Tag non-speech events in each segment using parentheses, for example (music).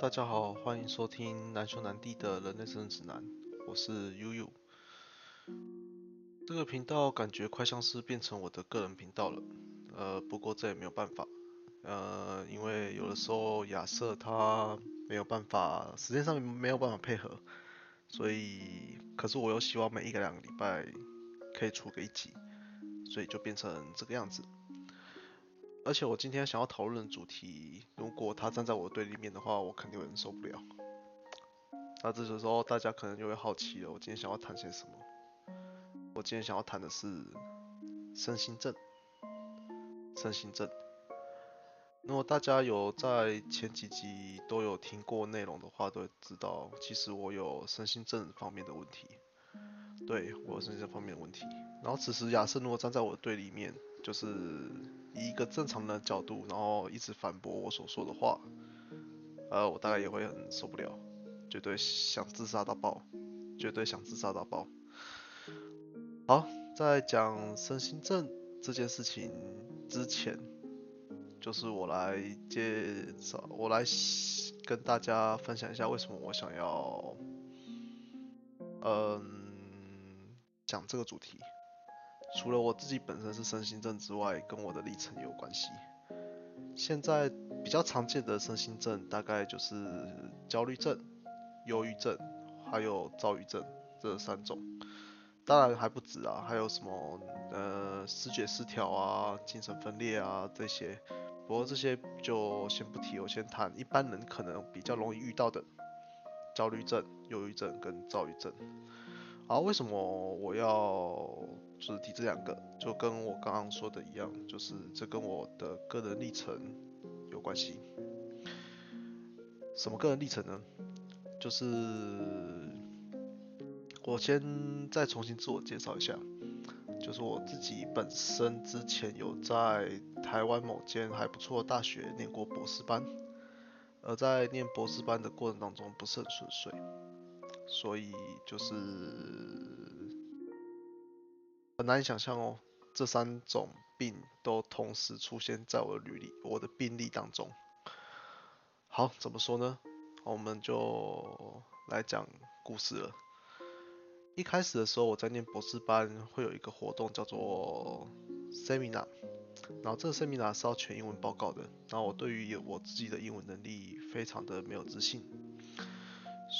大家好，欢迎收听难兄难弟的人类生存指南，我是悠悠。这个频道感觉快像是变成我的个人频道了，呃，不过这也没有办法，呃，因为有的时候亚瑟他没有办法，时间上没有办法配合，所以，可是我又希望每一个两个礼拜可以出个一集，所以就变成这个样子。而且我今天想要讨论的主题，如果他站在我对立面的话，我肯定有人受不了。那这时候大家可能就会好奇了，我今天想要谈些什么？我今天想要谈的是身心症。身心症。如果大家有在前几集都有听过内容的话，都会知道，其实我有身心症方面的问题。对我有身心症方面的问题。然后此时亚瑟如果站在我的对立面，就是以一个正常的角度，然后一直反驳我所说的话，呃，我大概也会很受不了，绝对想自杀到爆，绝对想自杀到爆。好，在讲身心症这件事情之前，就是我来介绍，我来跟大家分享一下为什么我想要，嗯，讲这个主题。除了我自己本身是身心症之外，跟我的历程也有关系。现在比较常见的身心症大概就是焦虑症、忧郁症，还有躁郁症这三种。当然还不止啊，还有什么呃视觉失调啊、精神分裂啊这些。不过这些就先不提，我先谈一般人可能比较容易遇到的焦虑症、忧郁症跟躁郁症。好，为什么我要就是提这两个？就跟我刚刚说的一样，就是这跟我的个人历程有关系。什么个人历程呢？就是我先再重新自我介绍一下，就是我自己本身之前有在台湾某间还不错的大学念过博士班，而在念博士班的过程当中不是很顺遂。所以就是很难想象哦，这三种病都同时出现在我的履历、我的病历当中。好，怎么说呢？我们就来讲故事了。一开始的时候，我在念博士班，会有一个活动叫做 seminar，然后这个 seminar 是要全英文报告的。然后我对于我自己的英文能力非常的没有自信。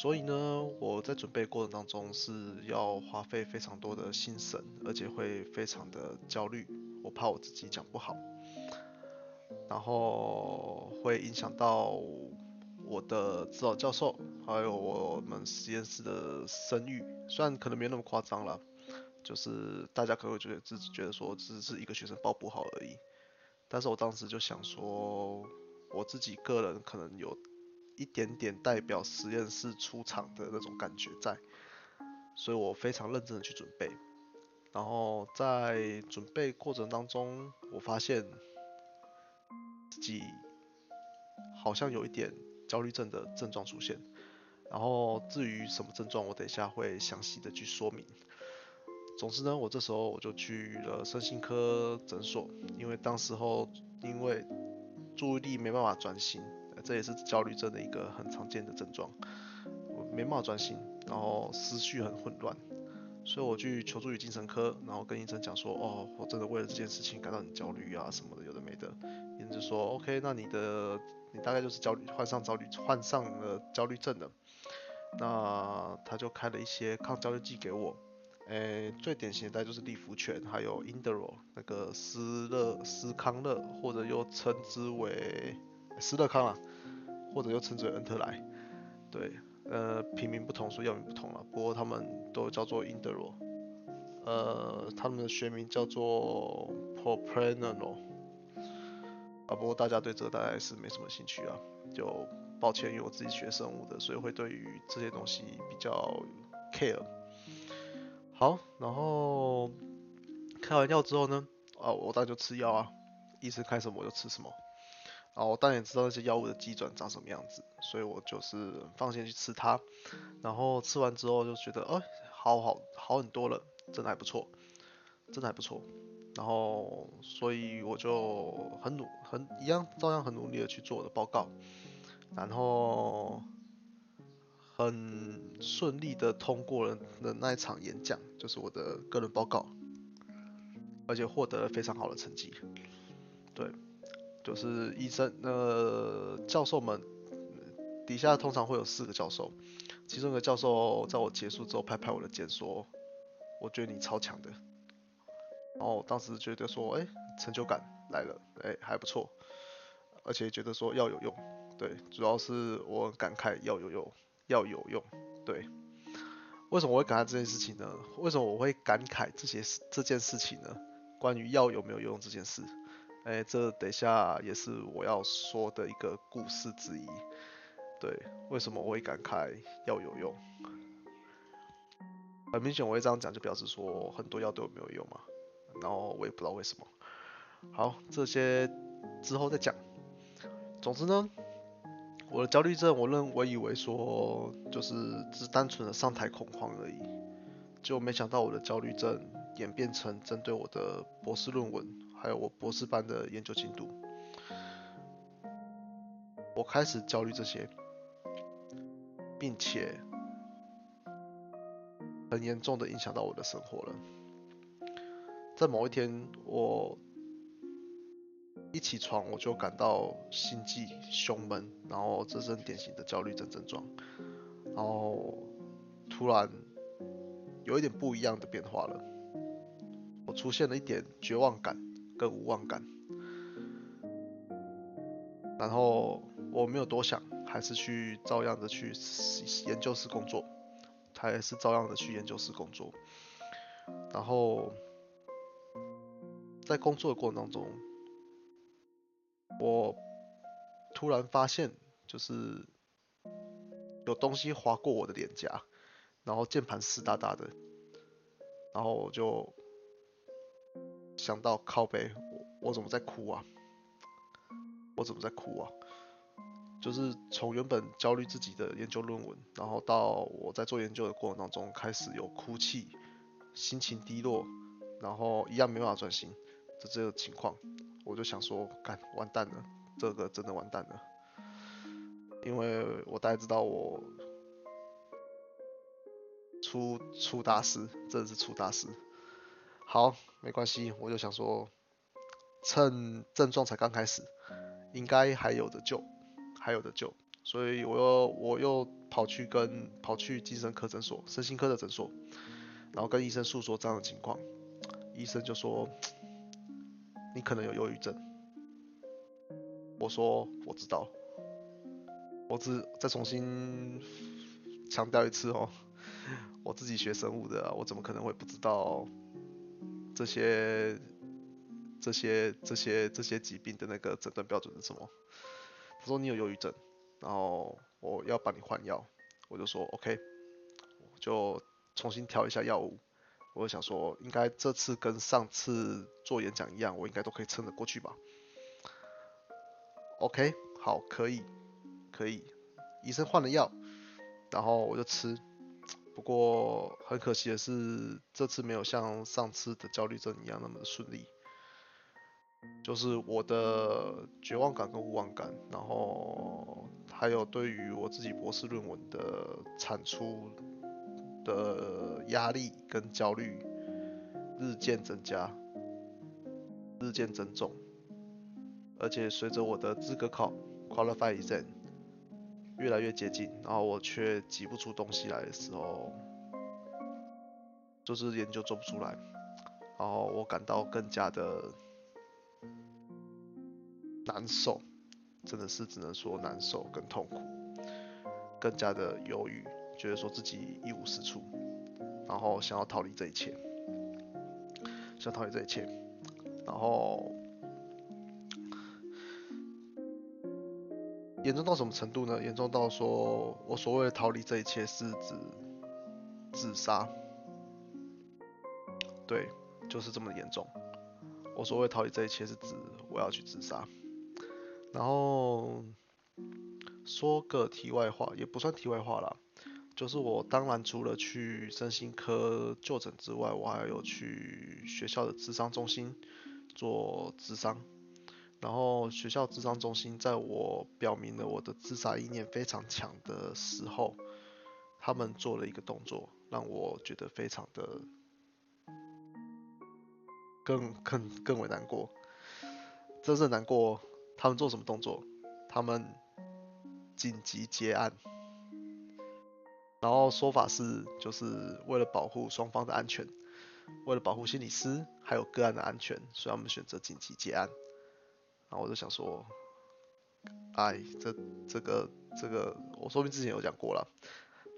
所以呢，我在准备过程当中是要花费非常多的心神，而且会非常的焦虑，我怕我自己讲不好，然后会影响到我的指导教授，还有我们实验室的声誉。虽然可能没有那么夸张了，就是大家可能会觉得只觉得说只是一个学生报不好而已，但是我当时就想说，我自己个人可能有。一点点代表实验室出场的那种感觉在，所以我非常认真的去准备，然后在准备过程当中，我发现自己好像有一点焦虑症的症状出现，然后至于什么症状，我等一下会详细的去说明。总之呢，我这时候我就去了身心科诊所，因为当时候因为注意力没办法专心。这也是焦虑症的一个很常见的症状，我没办法专心，然后思绪很混乱，所以我去求助于精神科，然后跟医生讲说，哦，我真的为了这件事情感到很焦虑啊什么的，有的没的。医生就说，OK，那你的你大概就是焦虑患上焦虑患上了焦虑症的，那他就开了一些抗焦虑剂给我，诶，最典型的大概就是利福泉，还有 Indoro 那个斯乐斯康乐，或者又称之为斯乐康啊。或者又称之为恩特莱，对，呃，品名不同，所以药名不同了。不过他们都叫做英德罗，呃，他们的学名叫做 propranolol。啊，不过大家对这个大概是没什么兴趣啊，就抱歉，因为我自己学生物的，所以会对于这些东西比较 care。好，然后开完药之后呢，啊，我当然就吃药啊，医生开什么我就吃什么。然后我当然也知道那些药物的机转长什么样子，所以我就是放心去吃它。然后吃完之后就觉得，哎，好好好很多了，真的还不错，真的还不错。然后所以我就很努很一样照样很努力的去做我的报告。然后很顺利的通过了的那一场演讲，就是我的个人报告，而且获得了非常好的成绩。对，就是医生呃教授们底下通常会有四个教授，其中一个教授在我结束之后拍拍我的肩说，我觉得你超强的。然后当时觉得说，哎，成就感来了，哎，还不错，而且觉得说要有用，对，主要是我感慨要有用，要有用，对。为什么我会感慨这件事情呢？为什么我会感慨这些事这件事情呢？关于药有没有用这件事，哎，这等一下也是我要说的一个故事之一。对，为什么我会感慨要有用？很明显我会这样讲，就表示说很多药对我没有用嘛。然后我也不知道为什么。好，这些之后再讲。总之呢，我的焦虑症，我认我以为说就是只是单纯的上台恐慌而已，就没想到我的焦虑症演变成针对我的博士论文，还有我博士班的研究进度。我开始焦虑这些，并且很严重的影响到我的生活了。在某一天，我一起床我就感到心悸、胸闷，然后这是典型的焦虑症症状，然后突然有一点不一样的变化了，我出现了一点绝望感跟无望感，然后我没有多想，还是去照样的去研究室工作，他也是照样的去研究室工作，然后。在工作的过程当中，我突然发现，就是有东西划过我的脸颊，然后键盘湿哒哒的，然后我就想到靠背，我怎么在哭啊？我怎么在哭啊？就是从原本焦虑自己的研究论文，然后到我在做研究的过程当中开始有哭泣，心情低落，然后一样没办法专心。这这个情况，我就想说，干完蛋了，这个真的完蛋了，因为我大概知道我出出大事，真的是出大事。好，没关系，我就想说，趁症状才刚开始，应该还有的救，还有的救，所以我又我又跑去跟跑去精神科诊所，身心科的诊所，然后跟医生诉说这样的情况，医生就说。你可能有忧郁症，我说我知道，我只再重新强调一次哦，(laughs) 我自己学生物的，我怎么可能会不知道这些这些这些这些疾病的那个诊断标准是什么？他说你有忧郁症，然后我要帮你换药，我就说 OK，就重新调一下药物。我想说，应该这次跟上次做演讲一样，我应该都可以撑得过去吧。OK，好，可以，可以。医生换了药，然后我就吃。不过很可惜的是，这次没有像上次的焦虑症一样那么的顺利。就是我的绝望感跟无望感，然后还有对于我自己博士论文的产出。的压力跟焦虑日渐增加，日渐增重，而且随着我的资格考 （qualify exam） 越来越接近，然后我却挤不出东西来的时候，就是研究做不出来，然后我感到更加的难受，真的是只能说难受跟痛苦，更加的忧郁。觉得说自己一无是处，然后想要逃离这一切，想逃离这一切，然后严重到什么程度呢？严重到说我所谓的逃离这一切是指自杀，对，就是这么严重。我所谓逃离这一切是指我要去自杀，然后说个题外话，也不算题外话啦。就是我当然除了去身心科就诊之外，我还有去学校的智商中心做智商，然后学校智商中心在我表明了我的自杀意念非常强的时候，他们做了一个动作，让我觉得非常的更更更为难过。真正难过，他们做什么动作？他们紧急结案，然后说法是就是为了保护双方的安全，为了保护心理师还有个案的安全，所以他们选择紧急结案。然后我就想说，哎，这这个这个，我说明之前有讲过了。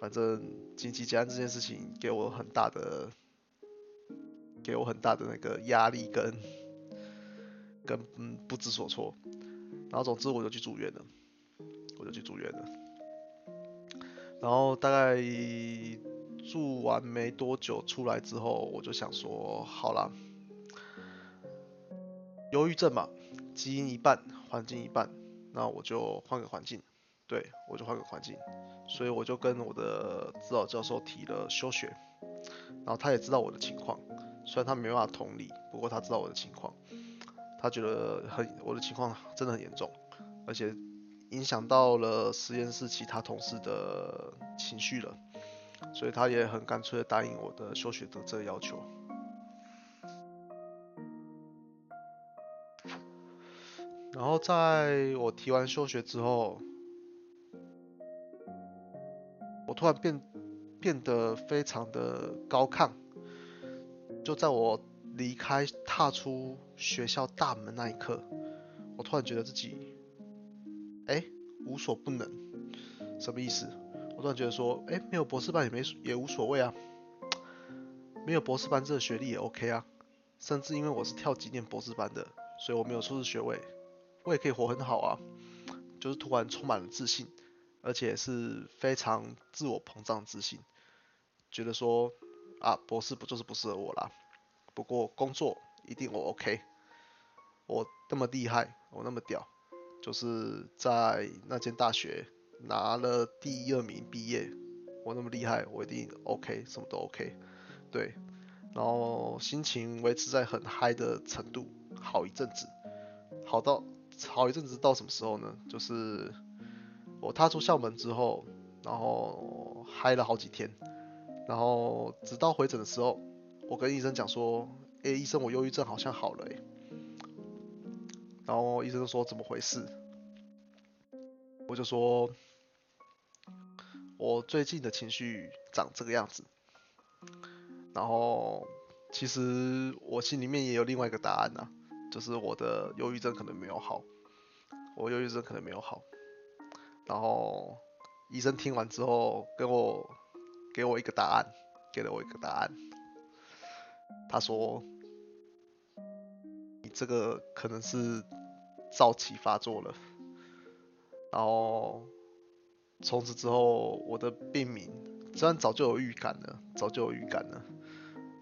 反正紧急结案这件事情给我很大的，给我很大的那个压力跟跟嗯不知所措。然后总之我就去住院了，我就去住院了。然后大概住完没多久出来之后，我就想说，好了，忧郁症嘛。基因一半，环境一半，那我就换个环境，对我就换个环境，所以我就跟我的指导教授提了休学，然后他也知道我的情况，虽然他没办法同理，不过他知道我的情况，他觉得很我的情况真的很严重，而且影响到了实验室其他同事的情绪了，所以他也很干脆的答应我的休学的这个要求。然后在我提完休学之后，我突然变变得非常的高亢。就在我离开、踏出学校大门那一刻，我突然觉得自己，哎，无所不能。什么意思？我突然觉得说，哎，没有博士班也没也无所谓啊，没有博士班这个学历也 OK 啊。甚至因为我是跳级念博士班的，所以我没有硕士学位。我也可以活很好啊，就是突然充满了自信，而且是非常自我膨胀自信，觉得说啊博士不就是不适合我啦，不过工作一定我 OK，我那么厉害，我那么屌，就是在那间大学拿了第二名毕业，我那么厉害，我一定 OK，什么都 OK，对，然后心情维持在很嗨的程度，好一阵子，好到。好一阵子到什么时候呢？就是我踏出校门之后，然后嗨了好几天，然后直到回诊的时候，我跟医生讲说：“哎，医生，我忧郁症好像好了。”哎，然后医生说：“怎么回事？”我就说：“我最近的情绪长这个样子。”然后其实我心里面也有另外一个答案呐。就是我的忧郁症可能没有好，我忧郁症可能没有好，然后医生听完之后给我给我一个答案，给了我一个答案，他说你这个可能是早期发作了，然后从此之后我的病名虽然早就有预感了，早就有预感了，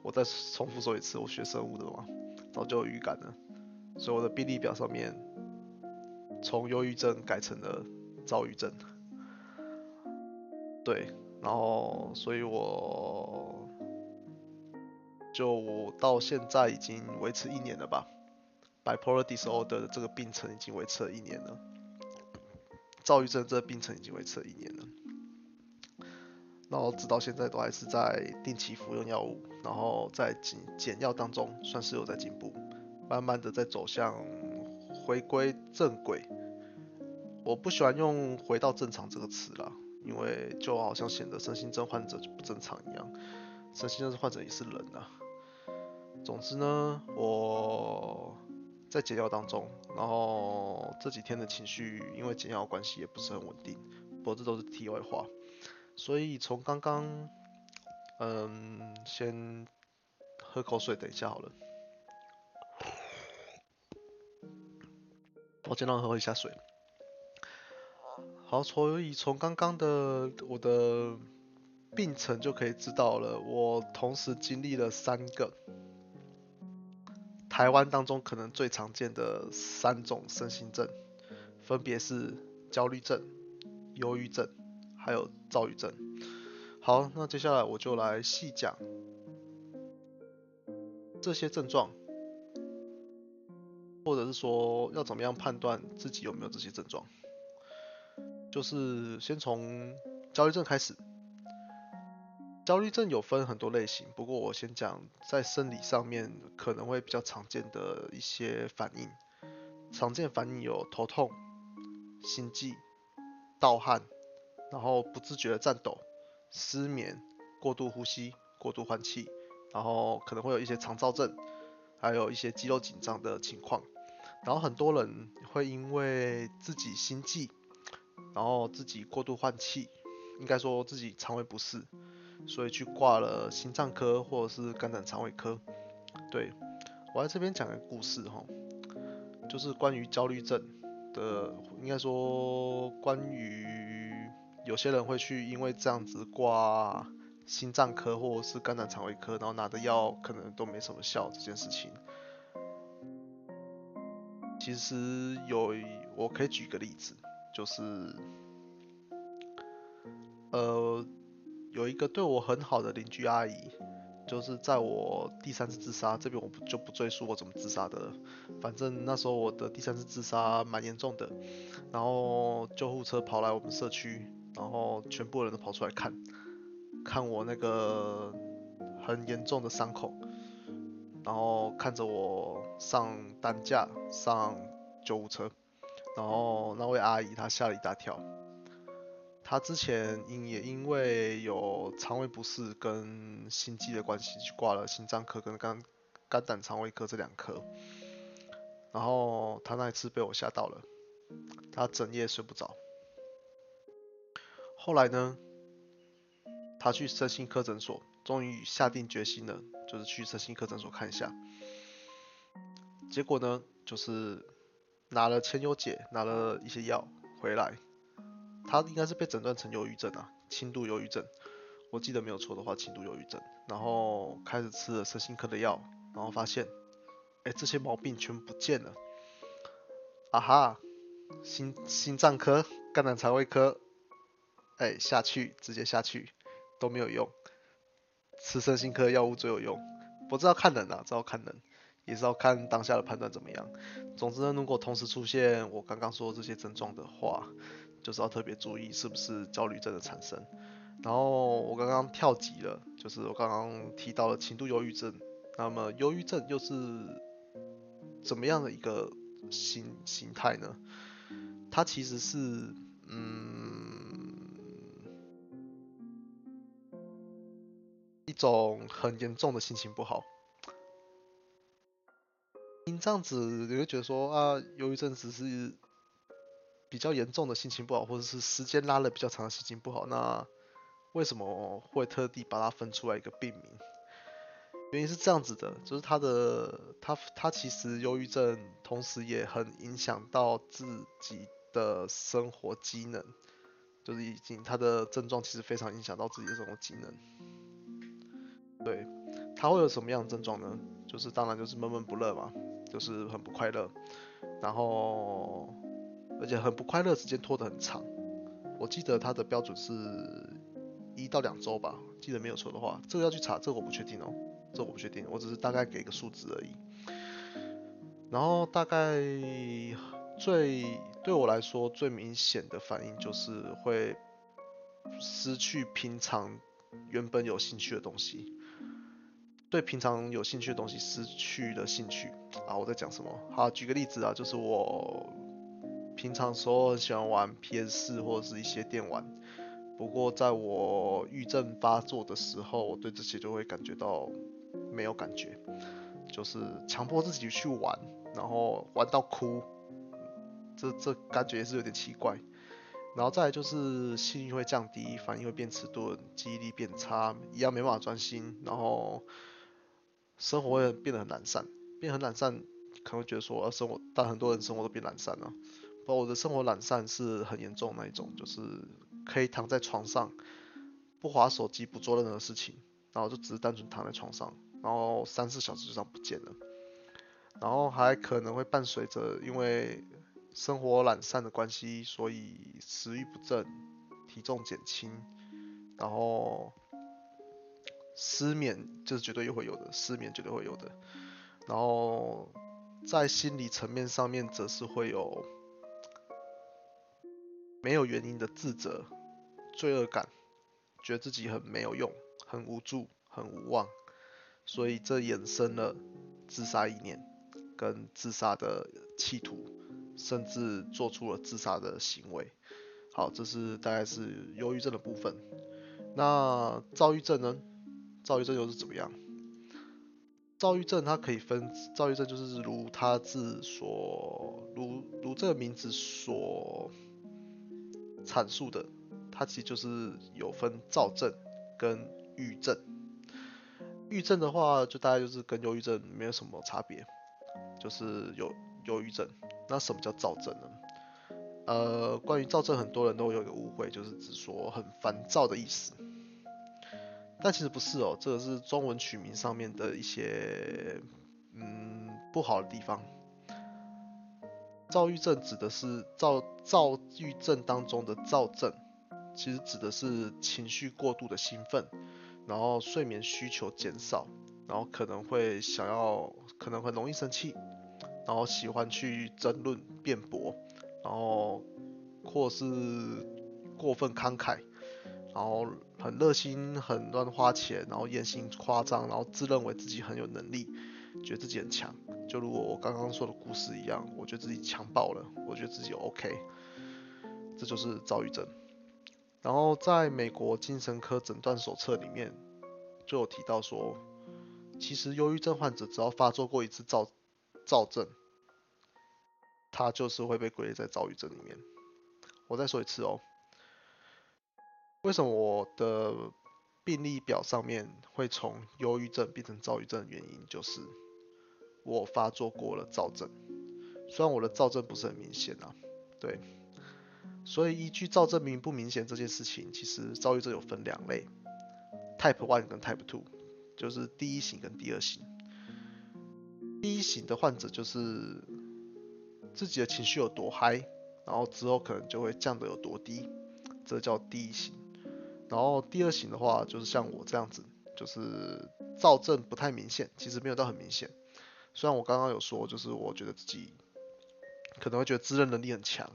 我再重复说一次，我学生物的嘛，早就有预感了。所以我的病历表上面，从忧郁症改成了躁郁症。对，然后所以我就到现在已经维持一年了吧。Bipolar disorder 的这个病程已经维持了一年了，躁郁症这个病程已经维持了一年了。然后直到现在都还是在定期服用药物，然后在减减药当中算是有在进步。慢慢的在走向回归正轨，我不喜欢用“回到正常”这个词啦，因为就好像显得身心症患者就不正常一样，身心症患者也是人啊。总之呢，我在减药当中，然后这几天的情绪因为减药关系也不是很稳定，不过这都是题外话。所以从刚刚，嗯，先喝口水，等一下好了。我尽量喝一下水。好，所以从刚刚的我的病程就可以知道了，我同时经历了三个台湾当中可能最常见的三种身心症，分别是焦虑症、忧郁症，还有躁郁症。好，那接下来我就来细讲这些症状。或者是说要怎么样判断自己有没有这些症状？就是先从焦虑症开始。焦虑症有分很多类型，不过我先讲在生理上面可能会比较常见的一些反应。常见反应有头痛、心悸、盗汗，然后不自觉的颤抖、失眠、过度呼吸、过度换气，然后可能会有一些肠燥症，还有一些肌肉紧张的情况。然后很多人会因为自己心悸，然后自己过度换气，应该说自己肠胃不适，所以去挂了心脏科或者是肝胆肠胃科。对我在这边讲个故事哈，就是关于焦虑症的，应该说关于有些人会去因为这样子挂心脏科或者是肝胆肠胃科，然后拿的药可能都没什么效这件事情。其实有，我可以举个例子，就是，呃，有一个对我很好的邻居阿姨，就是在我第三次自杀这边，我不就不赘述我怎么自杀的了。反正那时候我的第三次自杀蛮严重的，然后救护车跑来我们社区，然后全部人都跑出来看，看我那个很严重的伤口。然后看着我上担架上救护车，然后那位阿姨她吓了一大跳。她之前因也因为有肠胃不适跟心悸的关系，去挂了心脏科跟肝肝胆肠胃科这两科。然后她那一次被我吓到了，她整夜睡不着。后来呢，她去身心科诊所。终于下定决心了，就是去身心科诊所看一下。结果呢，就是拿了千优解，拿了一些药回来，他应该是被诊断成忧郁症啊，轻度忧郁症。我记得没有错的话，轻度忧郁症。然后开始吃了身心科的药，然后发现，哎，这些毛病全不见了。啊哈，心心脏科、肝胆肠胃科，哎，下去直接下去都没有用。吃身心科药物最有用，不知道看人啊，知道看人，也是要看当下的判断怎么样。总之呢，如果同时出现我刚刚说的这些症状的话，就是要特别注意是不是焦虑症的产生。然后我刚刚跳级了，就是我刚刚提到了轻度忧郁症，那么忧郁症又是怎么样的一个形形态呢？它其实是，嗯。种很严重的心情不好，因这样子你会觉得说啊，忧郁症只是比较严重的心情不好，或者是时间拉了比较长的心情不好，那为什么会特地把它分出来一个病名？原因是这样子的，就是他的他他其实忧郁症同时也很影响到自己的生活机能，就是已经他的症状其实非常影响到自己的生活机能。对，他会有什么样的症状呢？就是当然就是闷闷不乐嘛，就是很不快乐，然后而且很不快乐时间拖得很长。我记得他的标准是一到两周吧，记得没有错的话，这个要去查，这个我不确定哦，这我不确定，我只是大概给一个数字而已。然后大概最对我来说最明显的反应就是会失去平常原本有兴趣的东西。对平常有兴趣的东西失去了兴趣啊！我在讲什么？好，举个例子啊，就是我平常时候喜欢玩 PS 或者是一些电玩，不过在我郁症发作的时候，我对这些就会感觉到没有感觉，就是强迫自己去玩，然后玩到哭，这这感觉也是有点奇怪。然后再来就是性欲会降低，反应会变迟钝，记忆力变差，一样没办法专心，然后。生活会变得很懒散，变很懒散，可能会觉得说，呃，生活，但很多人生活都变懒散了。不，我的生活懒散是很严重那一种，就是可以躺在床上，不划手机，不做任何事情，然后就只是单纯躺在床上，然后三四小时就这样不见了。然后还可能会伴随着因为生活懒散的关系，所以食欲不振，体重减轻，然后。失眠就是绝对也会有的，失眠绝对会有的。然后在心理层面上面，则是会有没有原因的自责、罪恶感，觉得自己很没有用、很无助、很无望，所以这衍生了自杀意念跟自杀的企图，甚至做出了自杀的行为。好，这是大概是忧郁症的部分。那躁郁症呢？躁郁症又是怎么样？躁郁症它可以分，躁郁症就是如它字所，如如这个名字所阐述的，它其实就是有分躁症跟郁症。郁症的话，就大概就是跟忧郁症没有什么差别，就是有忧郁症。那什么叫躁症呢？呃，关于躁症，很多人都有一个误会，就是只说很烦躁的意思。但其实不是哦，这个是中文取名上面的一些嗯不好的地方。躁郁症指的是躁躁郁症当中的躁症，其实指的是情绪过度的兴奋，然后睡眠需求减少，然后可能会想要可能很容易生气，然后喜欢去争论辩驳，然后或是过分慷慨。然后很热心，很乱花钱，然后言行夸张，然后自认为自己很有能力，觉得自己很强，就如果我刚刚说的故事一样，我觉得自己强爆了，我觉得自己 OK，这就是躁郁症。然后在美国精神科诊断手册里面就有提到说，其实忧郁症患者只要发作过一次躁躁症，他就是会被归类在躁郁症里面。我再说一次哦。为什么我的病历表上面会从忧郁症变成躁郁症的原因，就是我发作过了躁症，虽然我的躁症不是很明显啊，对，所以依据躁症明不明显这件事情，其实躁郁症有分两类，Type One 跟 Type Two，就是第一型跟第二型。第一型的患者就是自己的情绪有多嗨，然后之后可能就会降得有多低，这叫第一型。然后第二型的话，就是像我这样子，就是躁症不太明显，其实没有到很明显。虽然我刚刚有说，就是我觉得自己可能会觉得自认能力很强，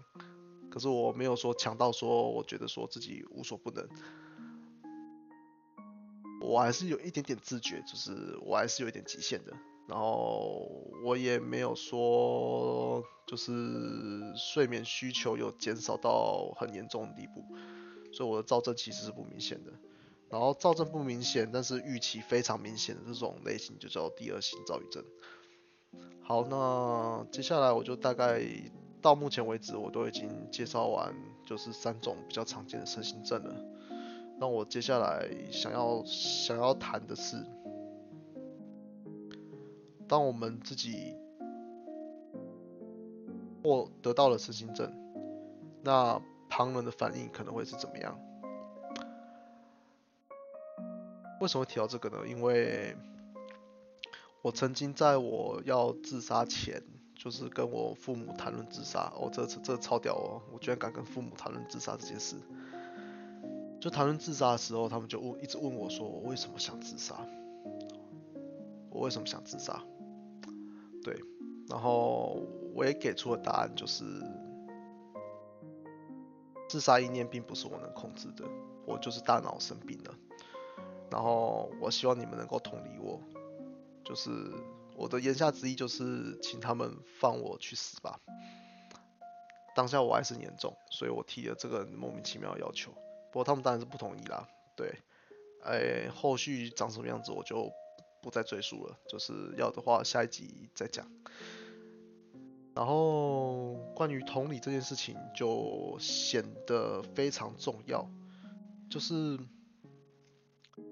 可是我没有说强到说我觉得说自己无所不能。我还是有一点点自觉，就是我还是有一点极限的。然后我也没有说就是睡眠需求有减少到很严重的地步。所以我的躁症其实是不明显的，然后躁症不明显，但是预期非常明显的这种类型就叫第二型躁郁症。好，那接下来我就大概到目前为止我都已经介绍完，就是三种比较常见的身心症了。那我接下来想要想要谈的是，当我们自己或得到了身心症，那旁人的反应可能会是怎么样？为什么提到这个呢？因为我曾经在我要自杀前，就是跟我父母谈论自杀。哦，这次这超屌哦！我居然敢跟父母谈论自杀这件事。就谈论自杀的时候，他们就问，一直问我说，我为什么想自杀？我为什么想自杀？对，然后我也给出了答案，就是。自杀意念并不是我能控制的，我就是大脑生病了。然后我希望你们能够同理我，就是我的言下之意就是请他们放我去死吧。当下我还是严重，所以我提了这个莫名其妙的要求。不过他们当然是不同意啦。对，哎，后续长什么样子我就不再赘述了，就是要的话下一集再讲。然后关于同理这件事情就显得非常重要，就是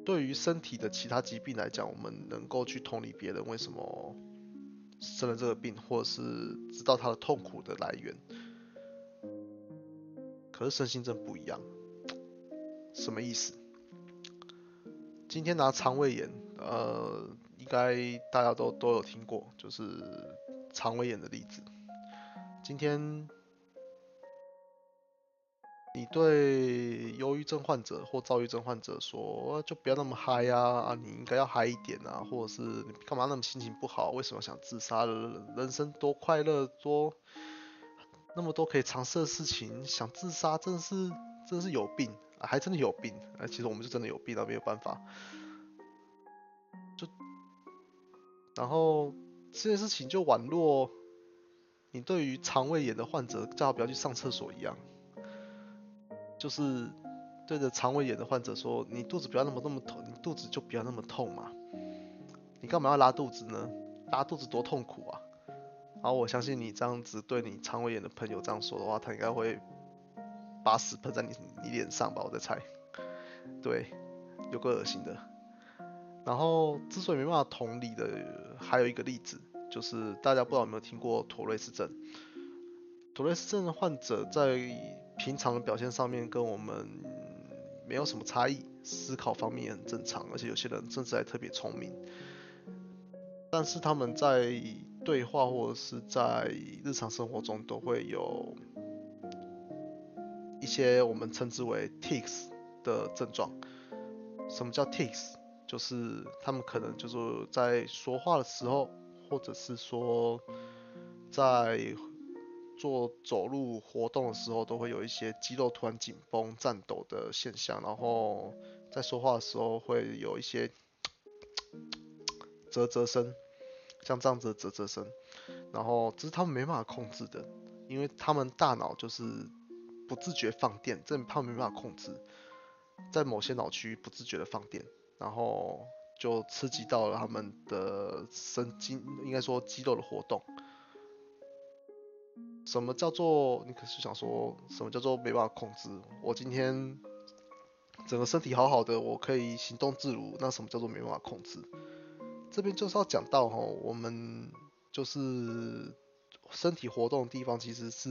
对于身体的其他疾病来讲，我们能够去同理别人为什么生了这个病，或者是知道他的痛苦的来源。可是身心症不一样，什么意思？今天拿肠胃炎，呃，应该大家都都有听过，就是肠胃炎的例子。今天你对忧郁症患者或躁郁症患者说，就不要那么嗨呀，啊，你应该要嗨一点啊，或者是你干嘛那么心情不好？为什么想自杀？人生多快乐，多那么多可以尝试的事情，想自杀真的是真的是有病，还真的有病。啊，其实我们就真的有病了，没有办法。就然后这件事情就宛若你对于肠胃炎的患者叫他不要去上厕所一样。就是对着肠胃炎的患者说：“你肚子不要那么那么痛，你肚子就不要那么痛嘛。你干嘛要拉肚子呢？拉肚子多痛苦啊！”然后我相信你这样子对你肠胃炎的朋友这样说的话，他应该会把屎喷在你你脸上吧？我在猜。对，有个恶心的。然后之所以没办法同理的，还有一个例子，就是大家不知道有没有听过妥瑞氏症？妥瑞氏症的患者在平常的表现上面跟我们没有什么差异，思考方面也很正常，而且有些人甚至还特别聪明。但是他们在对话或者是在日常生活中都会有一些我们称之为 tics 的症状。什么叫 tics？就是他们可能就是在说话的时候，或者是说在做走路活动的时候，都会有一些肌肉突然紧绷、颤抖的现象，然后在说话的时候会有一些 (tsk) 啧啧声，像这样子的啧啧声，然后这是他们没办法控制的，因为他们大脑就是不自觉放电，这他们没办法控制，在某些脑区不自觉的放电，然后就刺激到了他们的神经，应该说肌肉的活动。什么叫做你可是想说什么叫做没办法控制？我今天整个身体好好的，我可以行动自如，那什么叫做没办法控制？这边就是要讲到哈，我们就是身体活动的地方其实是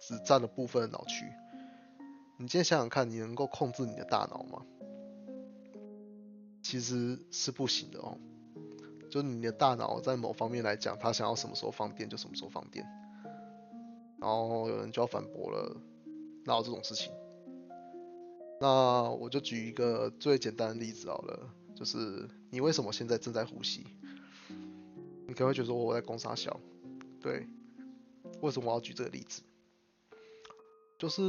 只占了部分脑区。你今天想想看，你能够控制你的大脑吗？其实是不行的哦。就你的大脑在某方面来讲，它想要什么时候放电就什么时候放电。然后有人就要反驳了，哪有这种事情？那我就举一个最简单的例子好了，就是你为什么现在正在呼吸？你可能会觉得我在攻杀小，对？为什么我要举这个例子？就是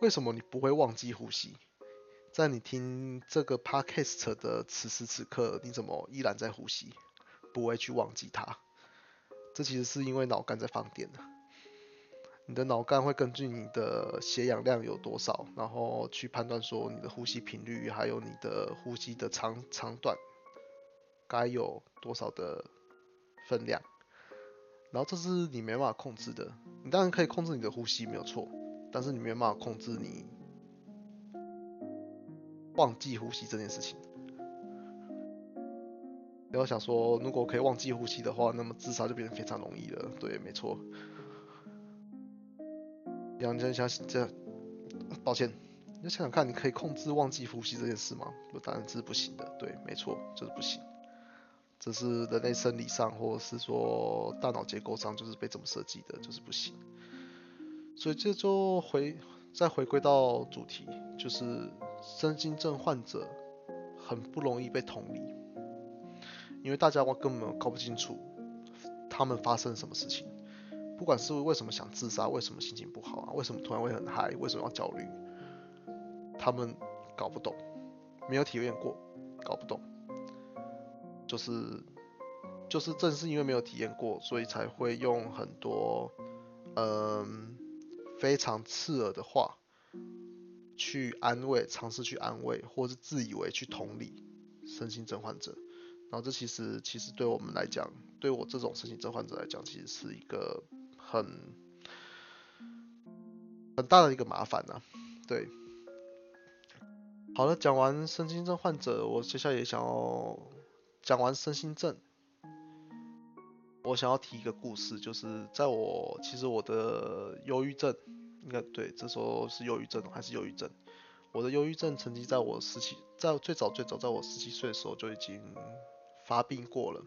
为什么你不会忘记呼吸？在你听这个 podcast 的此时此刻，你怎么依然在呼吸？不会去忘记它？这其实是因为脑干在放电的。你的脑干会根据你的血氧量有多少，然后去判断说你的呼吸频率，还有你的呼吸的长长短，该有多少的分量。然后这是你没办法控制的。你当然可以控制你的呼吸，没有错，但是你没办法控制你忘记呼吸这件事情。然后想说，如果可以忘记呼吸的话，那么自杀就变得非常容易了。对，没错。杨真想这，抱歉，你想想看，你可以控制忘记呼吸这件事吗？我当然这是不行的，对，没错，就是不行。这是人类生理上，或者是说大脑结构上，就是被这么设计的，就是不行。所以这就回再回归到主题，就是身心症患者很不容易被同理，因为大家我根本搞不清楚他们发生什么事情。不管是为什么想自杀，为什么心情不好啊，为什么突然会很嗨，为什么要焦虑，他们搞不懂，没有体验过，搞不懂，就是就是正是因为没有体验过，所以才会用很多嗯非常刺耳的话去安慰，尝试去安慰，或是自以为去同理身心症患者，然后这其实其实对我们来讲，对我这种身心症患者来讲，其实是一个。很很大的一个麻烦呐，对。好了，讲完身心症患者，我接下来也想要讲完身心症，我想要提一个故事，就是在我其实我的忧郁症，应该对，这时候是忧郁症还是忧郁症？我的忧郁症曾经在我十七，在最早最早在我十七岁的时候就已经发病过了。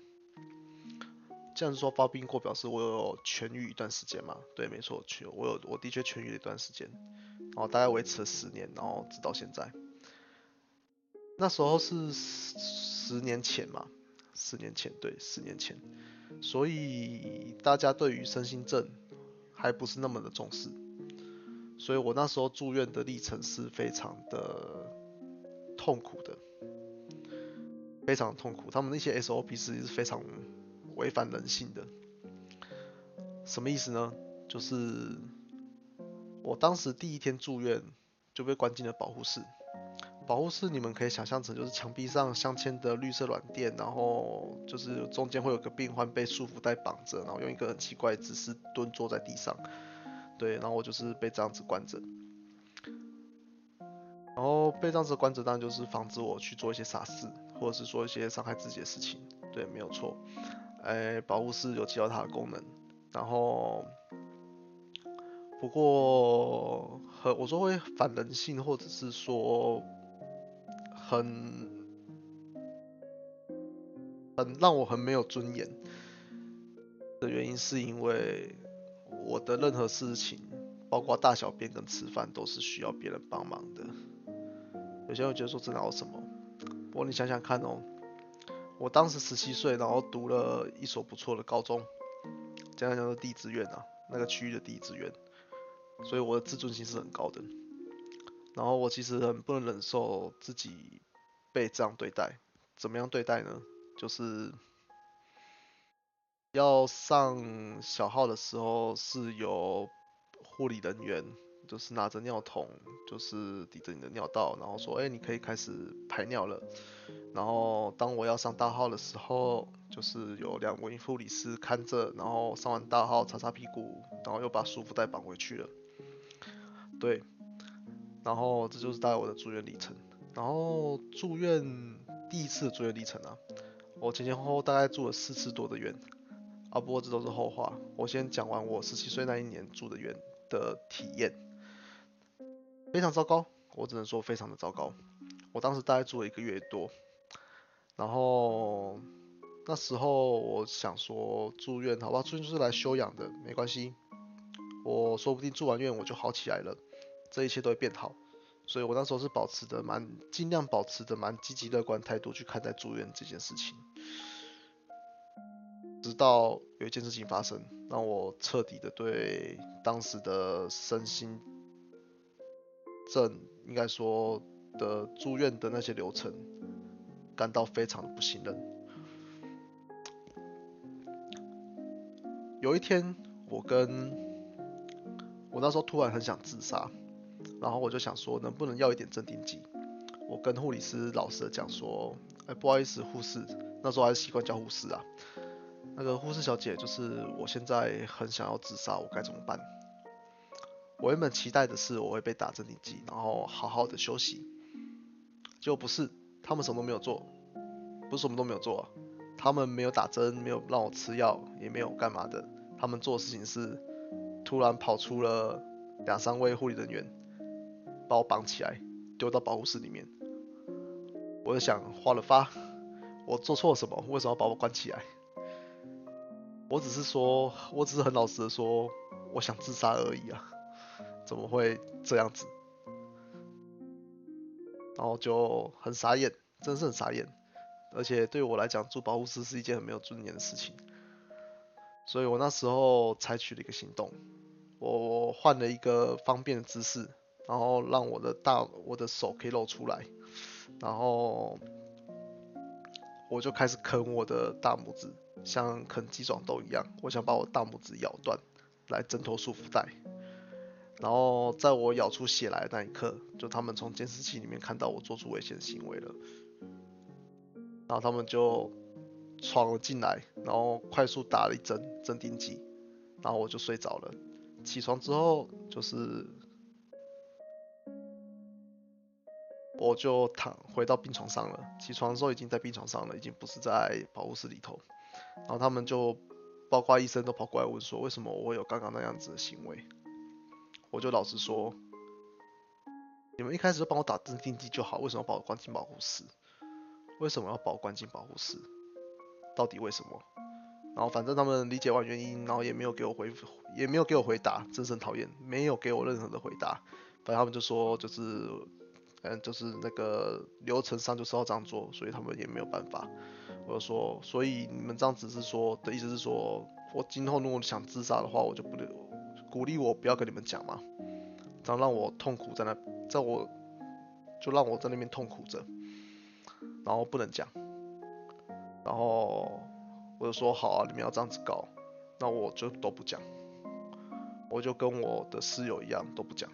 这样子说发病过，表示我有痊愈一段时间嘛？对，没错，痊我有我的确痊愈了一段时间。然后大概维持了十年，然后直到现在。那时候是十十年前嘛，十年前对，十年前，所以大家对于身心症还不是那么的重视，所以我那时候住院的历程是非常的痛苦的，非常痛苦。他们那些 SOP 是非常违反人性的，什么意思呢？就是我当时第一天住院就被关进了保护室。保护室你们可以想象成就是墙壁上镶嵌的绿色软垫，然后就是中间会有个病患被束缚带绑着，然后用一个很奇怪的姿势蹲坐在地上。对，然后我就是被这样子关着。然后被这样子关着，当然就是防止我去做一些傻事，或者是做一些伤害自己的事情。对，没有错。哎，保护室有起到它的功能。然后。不过，很我说会反人性，或者是说很很让我很没有尊严的原因，是因为我的任何事情，包括大小便跟吃饭，都是需要别人帮忙的。有些人会觉得说这哪有什么？不过你想想看哦，我当时十七岁，然后读了一所不错的高中，这样叫做第一志愿啊，那个区域的第一志愿。所以我的自尊心是很高的，然后我其实很不能忍受自己被这样对待。怎么样对待呢？就是要上小号的时候，是有护理人员，就是拿着尿桶，就是抵着你的尿道，然后说：“哎，你可以开始排尿了。”然后当我要上大号的时候，就是有两位护理师看着，然后上完大号擦擦屁股，然后又把束缚带绑回去了。对，然后这就是大概我的住院历程。然后住院第一次住院历程啊，我前前后后大概住了四次多的院，啊，不过这都是后话。我先讲完我十七岁那一年住的院的体验，非常糟糕，我只能说非常的糟糕。我当时大概住了一个月多，然后那时候我想说住院好吧，住院就是来休养的，没关系，我说不定住完院我就好起来了。这一切都会变好，所以我那时候是保持的蛮尽量保持的蛮积极乐观态度去看待住院这件事情，直到有一件事情发生，让我彻底的对当时的身心症应该说的住院的那些流程感到非常的不信任。有一天，我跟我那时候突然很想自杀。然后我就想说，能不能要一点镇定剂？我跟护理师老实的讲说，哎，不好意思，护士，那时候还是习惯叫护士啊。那个护士小姐，就是我现在很想要自杀，我该怎么办？我原本期待的是我会被打镇定剂，然后好好的休息。结果不是，他们什么都没有做，不是什么都没有做，他们没有打针，没有让我吃药，也没有干嘛的。他们做的事情是，突然跑出了两三位护理人员。把我绑起来，丢到保护室里面。我就想，花了发，我做错了什么？为什么要把我关起来？我只是说，我只是很老实的说，我想自杀而已啊，怎么会这样子？然后就很傻眼，真是很傻眼。而且对我来讲，做保护师是一件很没有尊严的事情。所以我那时候采取了一个行动，我换了一个方便的姿势。然后让我的大我的手可以露出来，然后我就开始啃我的大拇指，像啃鸡爪豆一样。我想把我大拇指咬断，来挣脱束缚带。然后在我咬出血来的那一刻，就他们从监视器里面看到我做出危险行为了。然后他们就闯了进来，然后快速打了一针镇定剂，然后我就睡着了。起床之后就是。我就躺回到病床上了，起床的时候已经在病床上了，已经不是在保护室里头。然后他们就，包括医生都跑过来问说，为什么我会有刚刚那样子的行为？我就老实说，你们一开始就帮我打镇定剂就好，为什么把我关进保护室？为什么要把我关进保护室？到底为什么？然后反正他们理解完原因，然后也没有给我回，也没有给我回答，真是讨厌，没有给我任何的回答。反正他们就说就是，嗯，就是那个流程上就是要这样做，所以他们也没有办法。我说，所以你们这样子是说的意思是说，我今后如果想自杀的话，我就不能鼓励我不要跟你们讲嘛，这样让我痛苦在那，在我就让我在那边痛苦着，然后不能讲，然后我就说好啊，你们要这样子搞，那我就都不讲，我就跟我的室友一样都不讲。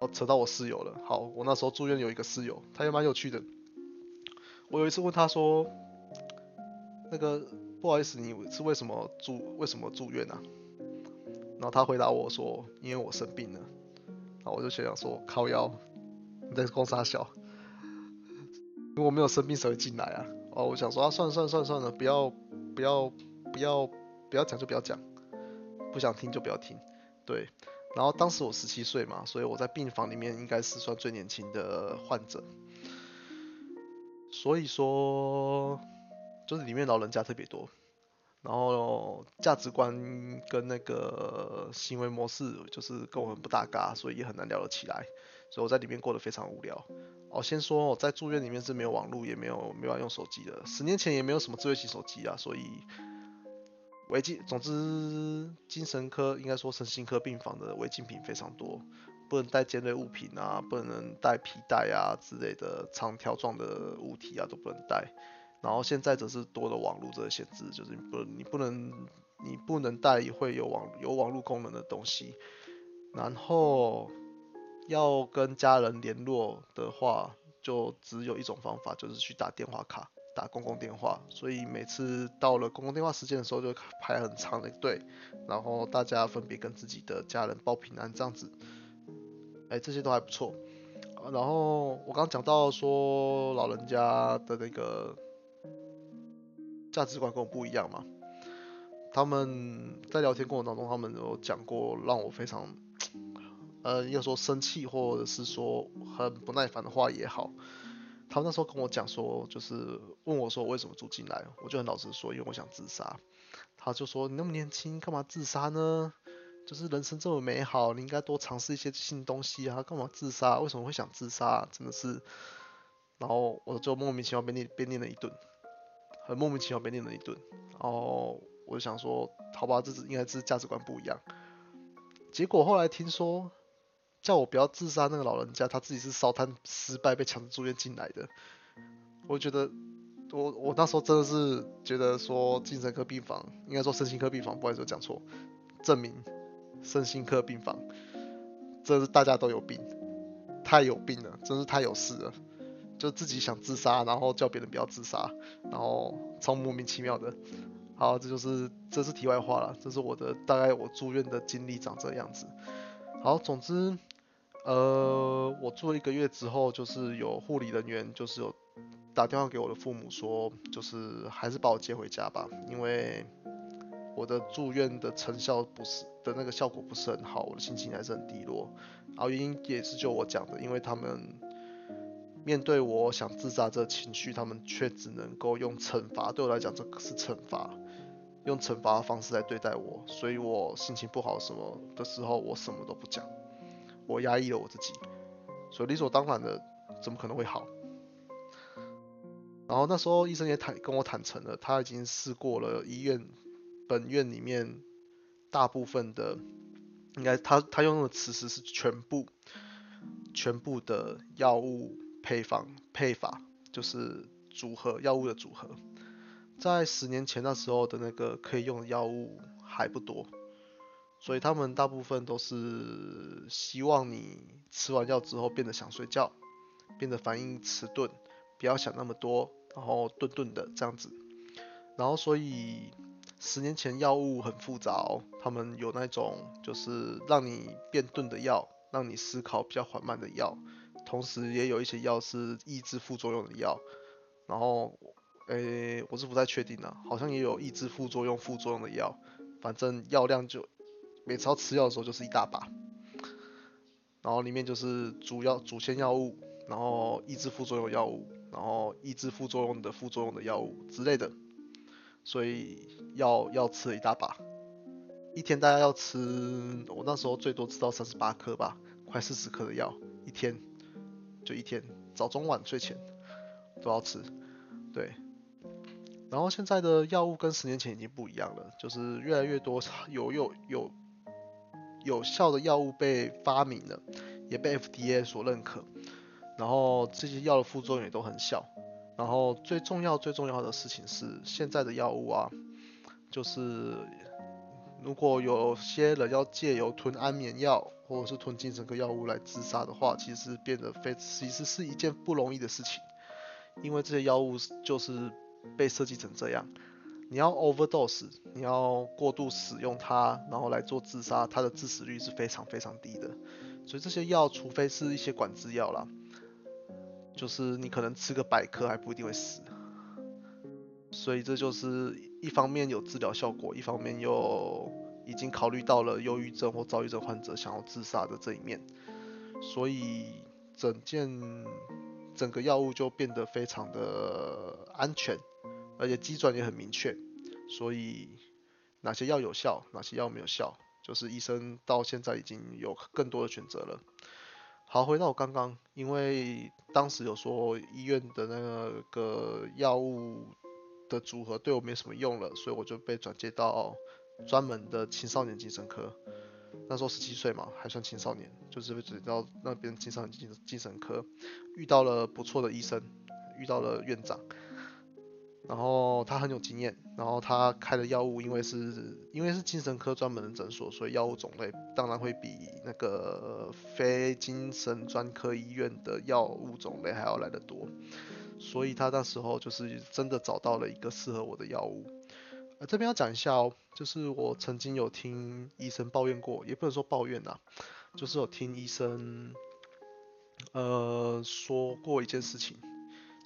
哦，扯到我室友了。好，我那时候住院有一个室友，他也蛮有趣的。我有一次问他说：“那个不好意思，你是为什么住为什么住院啊？”然后他回答我说：“因为我生病了。”然后我就想想说：“靠腰，你在公啥小？(laughs) 如果没有生病谁会进来啊？”哦，我想说啊，算了算了算了算了，不要不要不要不要讲就不要讲，不想听就不要听，对。然后当时我十七岁嘛，所以我在病房里面应该是算最年轻的患者。所以说，就是里面老人家特别多，然后价值观跟那个行为模式就是跟我们不搭嘎，所以也很难聊得起来。所以我在里面过得非常无聊。哦，先说我在住院里面是没有网络，也没有没法用手机的。十年前也没有什么智慧型手机啊，所以。违禁，总之，精神科应该说身心科病房的违禁品非常多，不能带尖锐物品啊，不能带皮带啊之类的长条状的物体啊都不能带。然后现在则是多了网络这个限制，就是你不你不能你不能带会有网有网络功能的东西。然后要跟家人联络的话，就只有一种方法，就是去打电话卡。打公共电话，所以每次到了公共电话时间的时候，就排很长的队，然后大家分别跟自己的家人报平安这样子，哎，这些都还不错。然后我刚讲到说老人家的那个价值观跟我不一样嘛，他们在聊天过程当中，他们有讲过让我非常，呃，要说生气或者是说很不耐烦的话也好。他那时候跟我讲说，就是问我说为什么住进来，我就很老实说，因为我想自杀。他就说你那么年轻，干嘛自杀呢？就是人生这么美好，你应该多尝试一些新东西啊，干嘛自杀？为什么会想自杀？真的是，然后我就莫名其妙被念被念了一顿，很莫名其妙被念了一顿。然后我就想说，好吧，这是应该是价值观不一样。结果后来听说。叫我不要自杀，那个老人家他自己是烧炭失败被强制住院进来的。我觉得，我我那时候真的是觉得说精神科病房，应该说身心科病房，不好意思讲错，证明身心科病房，这是大家都有病，太有病了，真是太有事了，就自己想自杀，然后叫别人不要自杀，然后超莫名其妙的。好，这就是这是题外话了，这是我的大概我住院的经历长这样子。好，总之。呃，我住了一个月之后，就是有护理人员，就是有打电话给我的父母说，就是还是把我接回家吧，因为我的住院的成效不是的那个效果不是很好，我的心情还是很低落。然后原因也是就我讲的，因为他们面对我想自杀这情绪，他们却只能够用惩罚，对我来讲这是惩罚，用惩罚的方式来对待我，所以我心情不好什么的时候，我什么都不讲。我压抑了我自己，所以理所当然的，怎么可能会好？然后那时候医生也坦跟我坦诚了，他已经试过了医院本院里面大部分的，应该他他用的词是是全部全部的药物配方配法，就是组合药物的组合，在十年前那时候的那个可以用的药物还不多。所以他们大部分都是希望你吃完药之后变得想睡觉，变得反应迟钝，不要想那么多，然后顿顿的这样子。然后所以十年前药物很复杂，他们有那种就是让你变钝的药，让你思考比较缓慢的药，同时也有一些药是抑制副作用的药。然后，诶，我是不太确定的，好像也有抑制副作用副作用的药，反正药量就。每次要吃药的时候就是一大把，然后里面就是主要主线药物，然后抑制副作用药物，然后抑制副作用的副作用的药物之类的，所以要要吃了一大把，一天大概要吃，我那时候最多吃到三十八颗吧，快四十颗的药，一天就一天，早中晚睡前都要吃。对，然后现在的药物跟十年前已经不一样了，就是越来越多有有有有效的药物被发明了，也被 FDA 所认可，然后这些药的副作用也都很小。然后最重要最重要的事情是，现在的药物啊，就是如果有些人要借由吞安眠药或者是吞精神科药物来自杀的话，其实变得非其实是一件不容易的事情，因为这些药物就是被设计成这样，你要 overdose，你要过度使用它，然后来做自杀，它的致死率是非常非常低的，所以这些药除非是一些管制药啦。就是你可能吃个百颗还不一定会死，所以这就是一方面有治疗效果，一方面又已经考虑到了忧郁症或躁郁症患者想要自杀的这一面，所以整件整个药物就变得非常的安全，而且基准也很明确，所以哪些药有效，哪些药没有效，就是医生到现在已经有更多的选择了。好，回到我刚刚，因为当时有说医院的那个药物的组合对我没什么用了，所以我就被转接到专门的青少年精神科。那时候十七岁嘛，还算青少年，就是被转到那边青少年精精神科，遇到了不错的医生，遇到了院长。然后他很有经验，然后他开的药物，因为是因为是精神科专门的诊所，所以药物种类当然会比那个非精神专科医院的药物种类还要来得多。所以他那时候就是真的找到了一个适合我的药物。呃，这边要讲一下哦，就是我曾经有听医生抱怨过，也不能说抱怨呐，就是有听医生呃说过一件事情。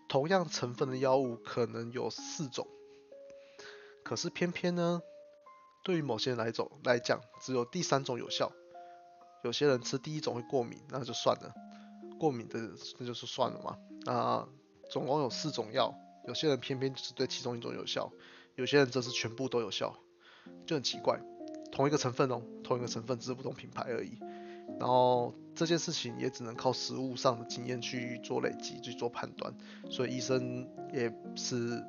同样成分的药物可能有四种，可是偏偏呢，对于某些人来种来讲，只有第三种有效。有些人吃第一种会过敏，那就算了，过敏的那就是算了嘛。那总共有四种药，有些人偏偏只对其中一种有效，有些人则是全部都有效，就很奇怪。同一个成分哦，同一个成分只是不同品牌而已。然后这件事情也只能靠实物上的经验去做累积，去做判断，所以医生也是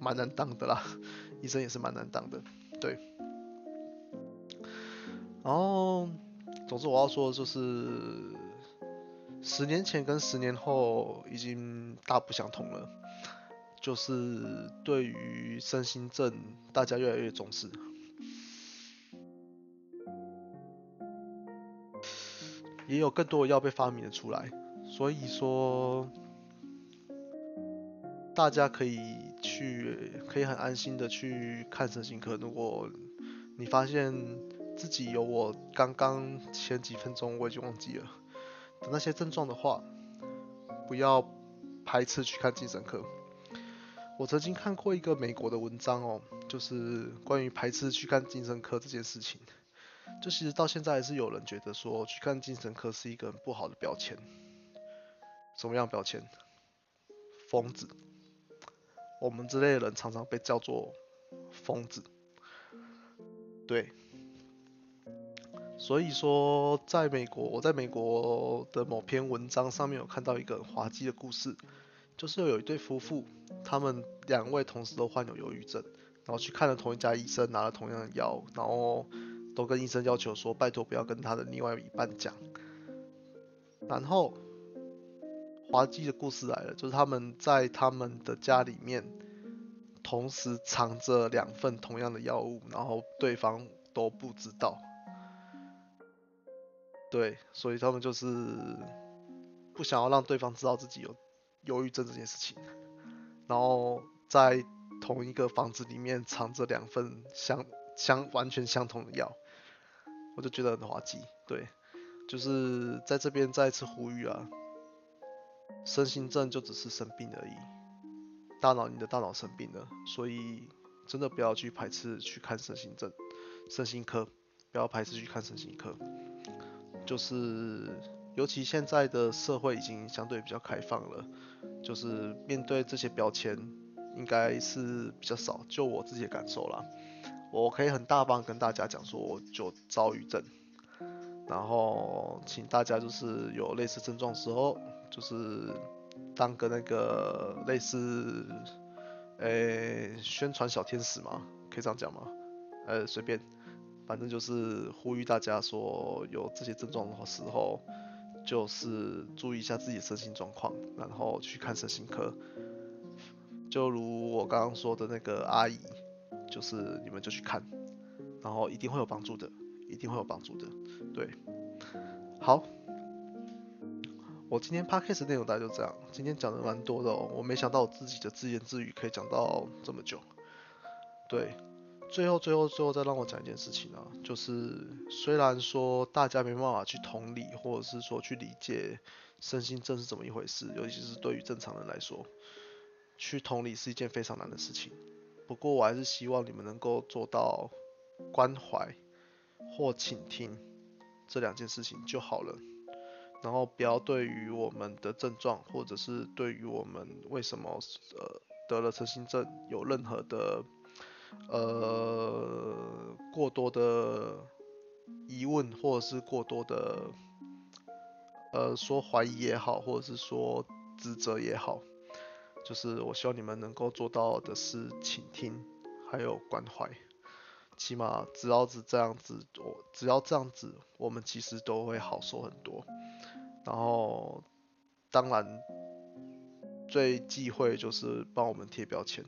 蛮难当的啦，医生也是蛮难当的，对。然后，总之我要说的就是，十年前跟十年后已经大不相同了，就是对于身心症，大家越来越重视。也有更多的药被发明了出来，所以说大家可以去，可以很安心的去看神经科。如果你发现自己有我刚刚前几分钟我已经忘记了那些症状的话，不要排斥去看精神科。我曾经看过一个美国的文章哦，就是关于排斥去看精神科这件事情。就其实到现在还是有人觉得说去看精神科是一个很不好的标签。什么样标签？疯子。我们这类人常常被叫做疯子。对。所以说，在美国，我在美国的某篇文章上面有看到一个滑稽的故事，就是有一对夫妇，他们两位同时都患有忧郁症，然后去看了同一家医生，拿了同样的药，然后。都跟医生要求说，拜托不要跟他的另外一半讲。然后滑稽的故事来了，就是他们在他们的家里面同时藏着两份同样的药物，然后对方都不知道。对，所以他们就是不想要让对方知道自己有忧郁症这件事情，然后在同一个房子里面藏着两份相相完全相同的药。我就觉得很滑稽，对，就是在这边再一次呼吁啊，身心症就只是生病而已，大脑你的大脑生病了，所以真的不要去排斥去看身心症、身心科，不要排斥去看身心科，就是尤其现在的社会已经相对比较开放了，就是面对这些标签应该是比较少，就我自己的感受啦。我可以很大方跟大家讲说，我就躁郁症，然后请大家就是有类似症状时候，就是当个那个类似，诶宣传小天使嘛，可以这样讲吗？呃随便，反正就是呼吁大家说有这些症状的时候，就是注意一下自己身心状况，然后去看身心科。就如我刚刚说的那个阿姨，就是你们就去看，然后一定会有帮助的，一定会有帮助的。对，好，我今天 podcast 内容大概就这样，今天讲的蛮多的哦，我没想到我自己的自言自语可以讲到这么久。对，最后最后最后再让我讲一件事情啊，就是虽然说大家没办法去同理，或者是说去理解身心症是怎么一回事，尤其是对于正常人来说。去同理是一件非常难的事情，不过我还是希望你们能够做到关怀或倾听这两件事情就好了，然后不要对于我们的症状或者是对于我们为什么呃得了身心症有任何的呃过多的疑问或者是过多的呃说怀疑也好，或者是说指责也好。就是我希望你们能够做到的是倾听，还有关怀，起码只要是这样子，我只要这样子，我们其实都会好受很多。然后，当然最忌讳就是帮我们贴标签，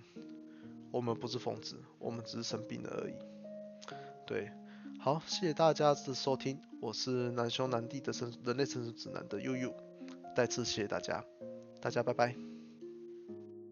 我们不是疯子，我们只是生病了而已。对，好，谢谢大家的收听，我是难兄难弟的生人类生存指南的悠悠，再次谢谢大家，大家拜拜。